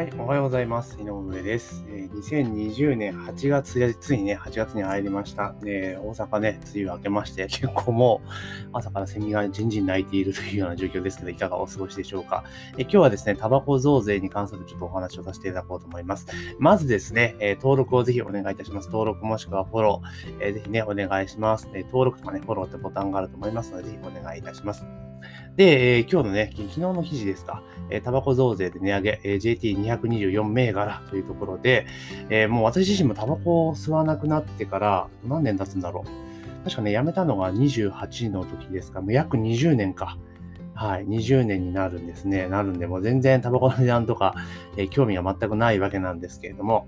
はい、おはようございます。井上です。え、2020年8月、ついにね、8月に入りました。えー、大阪ね、梅雨明けまして、結構もう朝からセミがじんじん鳴いているというような状況ですけど、いかがお過ごしでしょうか。え、今日はですね、タバコ増税に関するちょっとお話をさせていただこうと思います。まずですね、え登録をぜひお願いいたします。登録もしくはフォロー、えぜひね、お願いします。え登録とかね、フォローってボタンがあると思いますので、ぜひお願いいたします。で、えー、今日のね、昨日の記事ですか、えー、タバコ増税で値上げ、えー、JT224 銘柄というところで、えー、もう私自身もタバコを吸わなくなってから何年経つんだろう。確かね、辞めたのが28の時ですか、もう約20年か。はい、20年になるんですね。なるんで、もう全然タバコの値段とか、えー、興味が全くないわけなんですけれども、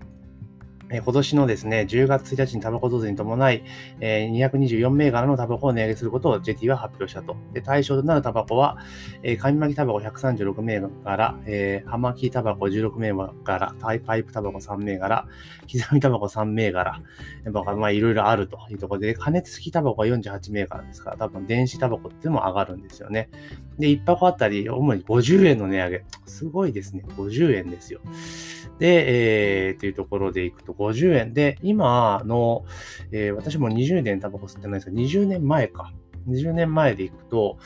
え今年のですね、10月1日にタバコ増税に伴い、え224銘柄のタバコを値上げすることを JT は発表したと。で対象となるタバコは、えー、紙巻きタバコ136銘柄、えー、葉巻タバコ16銘柄、タイパイプタバコ3銘柄、刻みタバコ3銘柄、まあいろいろあるというところで、加熱式タバコは48銘柄ですから、多分電子タバコっていうのも上がるんですよね。で、1箱あたり主に50円の値上げ。すごいですね。50円ですよ。で、えー、というところでいくと50円で、今の、えー、私も20年タバコ吸ってないですけど、20年前か。20年前でいくと、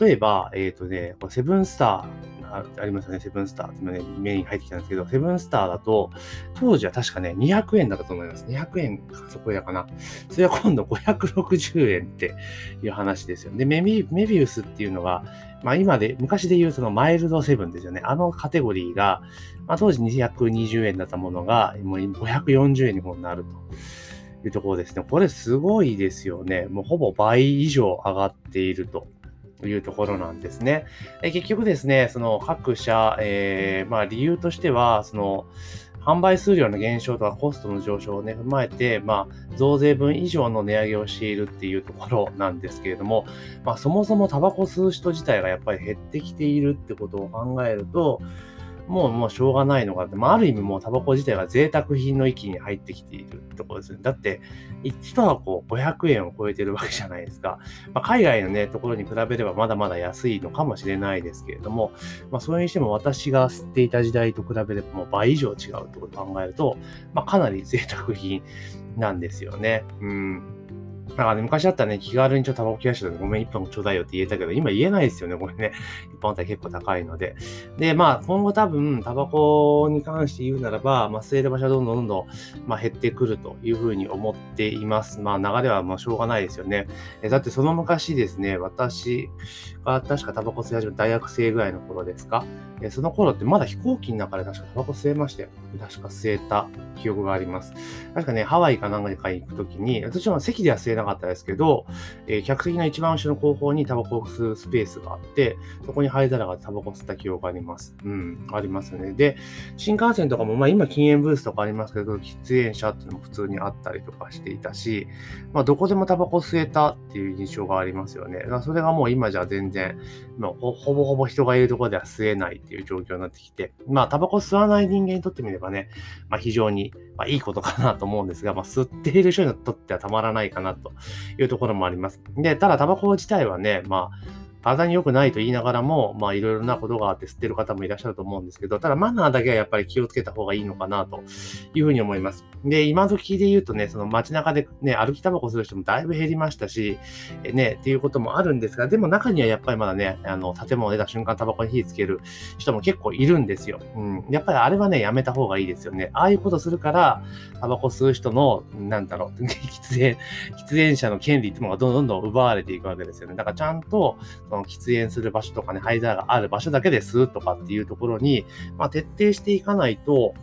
例えば、えっ、ー、とね、セブンスターありますよね、セブンスターってね、目に入ってきたんですけど、セブンスターだと、当時は確かね、200円だったと思います。200円か、そこやかな。それは今度560円っていう話ですよ。で、メビメビウスっていうのが、まあ今で、昔で言うそのマイルドセブンですよね。あのカテゴリーが、まあ当時220円だったものが、もう540円にもなると。いうところですね。これすごいですよね。もうほぼ倍以上上がっていると。いうところなんですね。結局ですね、その各社、えー、まあ理由としては、その、販売数量の減少とかコストの上昇をね、踏まえて、まあ、増税分以上の値上げをしているっていうところなんですけれども、まあ、そもそもタバコ吸う人自体がやっぱり減ってきているってことを考えると、もう、もうしょうがないのかって、まあ、ある意味もうタバコ自体が贅沢品の域に入ってきているってことですね。だって、1箱500円を超えてるわけじゃないですか。まあ、海外のね、ところに比べればまだまだ安いのかもしれないですけれども、まあ、それにしても私が吸っていた時代と比べればもう倍以上違うってことを考えると、まあ、かなり贅沢品なんですよね。うん。だかね、昔だったらね、気軽にちょっとタバコ切らしてごめん、一本ちょうだいよって言えたけど、今言えないですよね、これね。一本あたり結構高いので。で、まあ、今後多分、タバコに関して言うならば、まあ、吸える場所はどんどんどんどん、まあ、減ってくるというふうに思っています。まあ、流れはもうしょうがないですよね。えだってその昔ですね、私が確かタバコ吸い始めた大学生ぐらいの頃ですか？えその頃ってまだ飛行機の中で確かタバコ吸えましたよ。確か吸えた記憶があります。確かね、ハワイかなんかに行くときに、私は席では吸えなかったですけど、えー、客席の一番後ろの後方にタバコを吸うスペースがあって、そこに灰皿がタバコ吸った記憶があります。うん、ありますね。で、新幹線とかも、まあ今禁煙ブースとかありますけど、喫煙者っていうのも普通にあったりとかしていたし、まあどこでもタバコ吸えたっていう印象がありますよね。だからそれがもう今じゃ全然、まあ、ほぼほぼ人がいるところでは吸えないっていう状況になってきて、まあタバコ吸わない人間にとってみればね、まあ非常に、まあ、いいことかなと思うんですが、まあ吸っている人にとってはたまらないかなというところもあります。で、ただタバコ自体はね、まあ、体に良くないと言いながらも、まあいろいろなことがあって吸ってる方もいらっしゃると思うんですけど、ただマナーだけはやっぱり気をつけた方がいいのかなというふうに思います。で、今時で言うとね、その街中でね、歩きタバコする人もだいぶ減りましたし、えね、っていうこともあるんですが、でも中にはやっぱりまだね、あの、建物出た瞬間タバコに火つける人も結構いるんですよ。うん。やっぱりあれはね、やめた方がいいですよね。ああいうことするから、タバコ吸う人の、なんだろう、喫煙、喫煙者の権利っていうのがどんどんどん奪われていくわけですよね。だからちゃんと、その喫煙する場所とかね、灰皿がある場所だけですとかっていうところに、まあ、徹底していかないと、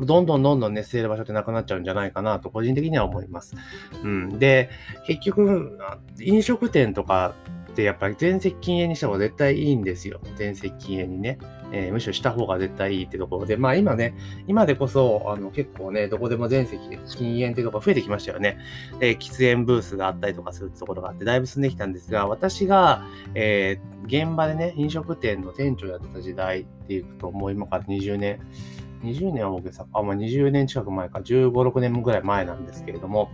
どんどんどんどんね、吸える場所ってなくなっちゃうんじゃないかなと、個人的には思います。うん。で、結局、飲食店とかってやっぱり全席禁煙にした方が絶対いいんですよ。全席禁煙にね。えー、むしろした方が絶対いいってところで、まあ今ね、今でこそ、あの結構ね、どこでも全席禁煙っていうところ増えてきましたよね。で、喫煙ブースがあったりとかするところがあって、だいぶ進んできたんですが、私が、えー、現場でね、飲食店の店長やってた時代っていうと、もう今から20年、20年は大げさか、まあ、20年近く前か、15、6年ぐらい前なんですけれども、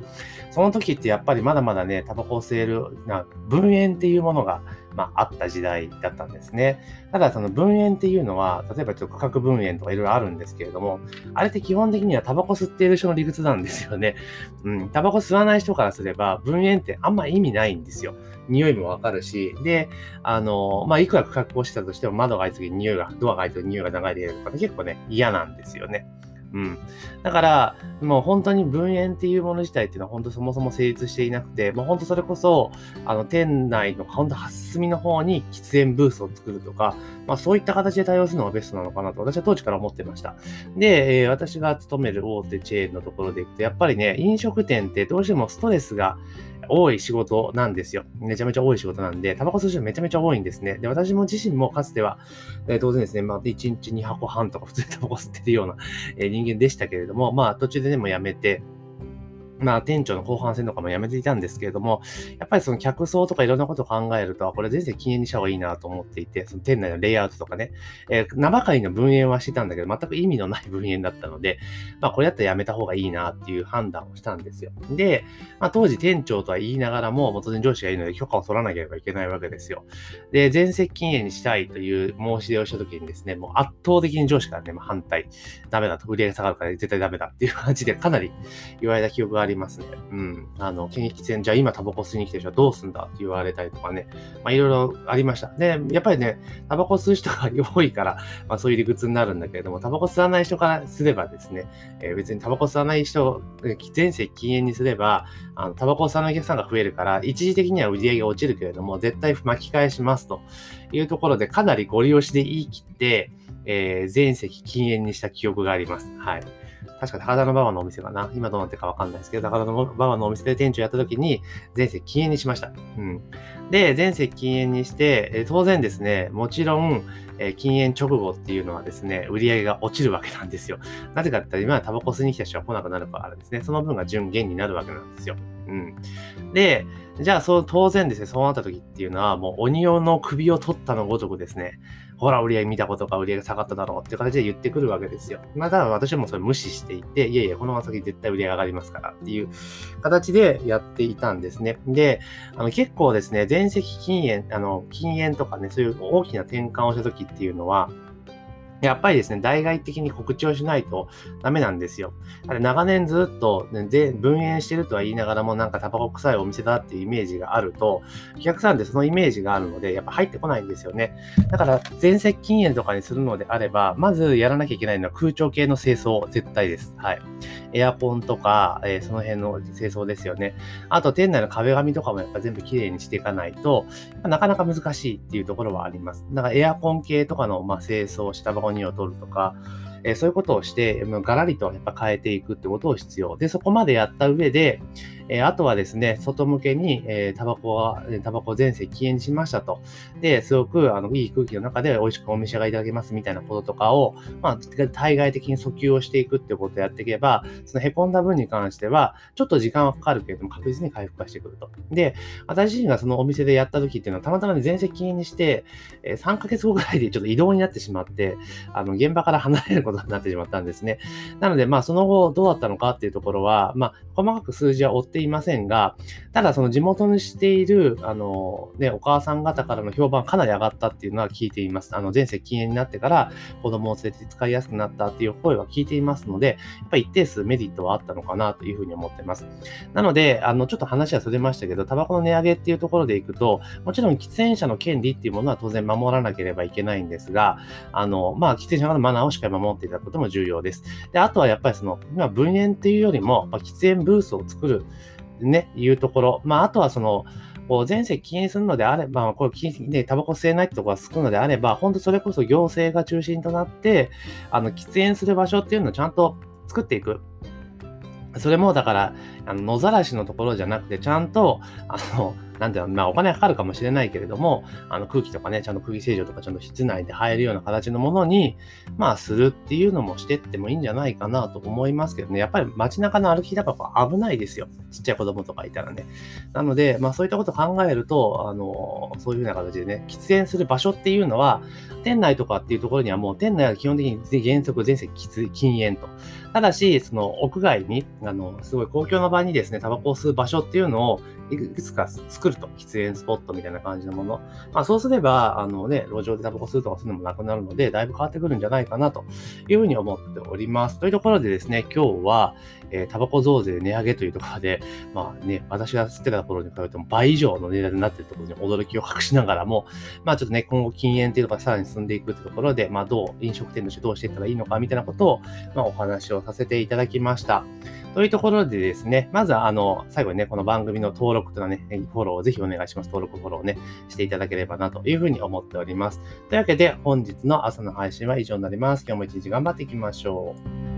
その時ってやっぱりまだまだね、タバコを吸える、な分煙っていうものがまあ、あった時代だったんですね。ただ、その分煙っていうのは、例えばちょっと価格分煙とかいろいろあるんですけれども、あれって基本的にはタバコ吸っている人の理屈なんですよね。うん、タバコ吸わない人からすれば、分煙ってあんま意味ないんですよ。匂いもわかるし、で、あの、まあ、いくら価格をしたとしても窓が開いた時に匂いが、ドアが開いた時に匂いが流れているとか、結構ね、嫌なんですよね。うん。だから、もう本当に分煙っていうもの自体っていうのは本当そもそも成立していなくて、もう本当それこそ、あの、店内の本当端隅の方に喫煙ブースを作るとか、まあそういった形で対応するのがベストなのかなと私は当時から思ってました。で、えー、私が勤める大手チェーンのところでいくと、やっぱりね、飲食店ってどうしてもストレスが多い仕事なんですよ。めちゃめちゃ多い仕事なんで、タバコ吸う人めちゃめちゃ多いんですね。で、私も自身もかつては、えー、当然ですね、まあ、1日2箱半とか普通にタバコ吸ってるような、えー、人間でしたけれども、まあ、途中でね、もやめて、まあ、店長の後半戦とかもやめていたんですけれども、やっぱりその客層とかいろんなことを考えると、これ全然禁煙にした方がいいなと思っていて、その店内のレイアウトとかね、えー、生狩りの分煙はしてたんだけど、全く意味のない分煙だったので、まあ、これだったらやめた方がいいなっていう判断をしたんですよ。で、まあ、当時店長とは言いながらも、当然上司がいいので許可を取らなければいけないわけですよ。で、全席禁煙にしたいという申し出をした時にですね、もう圧倒的に上司からね、まあ、反対、ダメだと、売り上げ下がるから絶対ダメだっていう感じでかなり言われた記憶がありますね。うん。あの、検疫戦、じゃあ今タバコ吸いに来てる人はどうすんだって言われたりとかね、まあいろいろありました。で、やっぱりね、タバコ吸う人が多いから、まあそういう理屈になるんだけれども、タバコ吸わない人からすればですね、えー、別にタバコ吸わない人、全席禁煙にすれば、あのタバコ吸わないお客さんが増えるから、一時的には売り上げが落ちるけれども、絶対巻き返しますというところで、かなりご利用しで言い切って、えー、全席禁煙にした記憶があります。はい。確か高田馬場のお店かな。今どうなってるかわかんないですけど、高田馬場のお店で店長やった時に、全席禁煙にしました。うん。で、全席禁煙にして、え当然ですね、もちろん、え禁煙直後っていうのはですね、売り上げが落ちるわけなんですよ。なぜかって言ったら、今はタバコ吸いに来た人は来なくなるからですね、その分が順減になるわけなんですよ。うん。で、じゃあ、そう、当然ですね、そうなった時っていうのは、もう鬼用の首を取ったのごとくですね、ほら、売り上げ見たことか、売り上げ下がっただろうっていう形で言ってくるわけですよ。まあ、ただ私もそれ無視していて、いやいや、このまま先絶対売り上げ上がりますからっていう形でやっていたんですね。で、あの結構ですね、全席禁煙、あの、禁煙とかね、そういう大きな転換をした時っていうのは、やっぱりですね、代替的に告知をしないとダメなんですよ。あれ長年ずっと、ね、で分煙してるとは言いながらもなんかタバコ臭いお店だっていうイメージがあると、お客さんってそのイメージがあるので、やっぱ入ってこないんですよね。だから、全接禁煙とかにするのであれば、まずやらなきゃいけないのは空調系の清掃、絶対です。はい。エアコンとか、えー、その辺の清掃ですよね。あと、店内の壁紙とかもやっぱ全部きれいにしていかないと、なかなか難しいっていうところはあります。だから、エアコン系とかの、まあ、清掃、下箱にを取るとか、えー、そういうことをして、ガラリとやっぱ変えていくってことを必要。で、そこまでやった上で、え、あとはですね、外向けに、えー、タバコは、タバコ全席禁煙しましたと。で、すごく、あの、いい空気の中で美味しくお召し上がりいただけますみたいなこととかを、まあ、対外的に訴求をしていくってことをやっていけば、その凹んだ分に関しては、ちょっと時間はかかるけれども、確実に回復化してくると。で、私自身がそのお店でやった時っていうのは、たまたまね、全席禁煙にして、え、3ヶ月後ぐらいでちょっと移動になってしまって、あの、現場から離れることになってしまったんですね。なので、まあ、その後どうだったのかっていうところは、まあ、細かく数字は追っていませんが、ただその地元にしている、あの、ね、お母さん方からの評判かなり上がったっていうのは聞いています。あの、全席禁煙になってから子供を連れて使いやすくなったっていう声は聞いていますので、やっぱり一定数メリットはあったのかなというふうに思ってます。なので、あの、ちょっと話はそれましたけど、タバコの値上げっていうところでいくと、もちろん喫煙者の権利っていうものは当然守らなければいけないんですが、あの、まあ、喫煙者のマナーをしっかり守っていただくことも重要です。で、あとはやっぱりその、今、分煙っていうよりも、ま、喫煙ブースを作る、ね、いうところ。まあ、あとはその、前世禁煙するのであれば、これ禁煙でタバコ吸えないってところが少るのであれば、本当それこそ行政が中心となって、あの、喫煙する場所っていうのをちゃんと作っていく。それもだから、あの野ざらしのところじゃなくて、ちゃんと、あの、なんていうの、まあお金かかるかもしれないけれども、あの空気とかね、ちゃんと空気清浄とかちゃんと室内で入るような形のものに、まあするっていうのもしてってもいいんじゃないかなと思いますけどね、やっぱり街中の歩きだから危ないですよ。ちっちゃい子供とかいたらね。なので、まあそういったことを考えると、あの、そういうふうな形でね、喫煙する場所っていうのは、店内とかっていうところにはもう店内は基本的に原則全席禁煙と。ただし、その屋外に、あの、すごい公共の場にですね、タバコを吸う場所っていうのをいくつか作ると。喫煙スポットみたいな感じのもの。まあそうすれば、あのね、路上でタバコ吸うとかするのもなくなるので、だいぶ変わってくるんじゃないかなというふうに思っております。というところでですね、今日は、えー、タバコ増税値上げというところで、まあね、私が吸ってた頃に比べても倍以上の値段になっているところに驚きを隠しながらも、まあちょっとね、今後禁煙っていうのがさらに進んでいくってところで、まあどう、飲食店としてどうしていったらいいのかみたいなことを、まあお話をさせていただきました。というところでですね、まずはあの、最後にね、この番組の登録とかね、フォローをぜひお願いします。登録、フォローをね、していただければなというふうに思っております。というわけで、本日の朝の配信は以上になります。今日も一日頑張っていきましょう。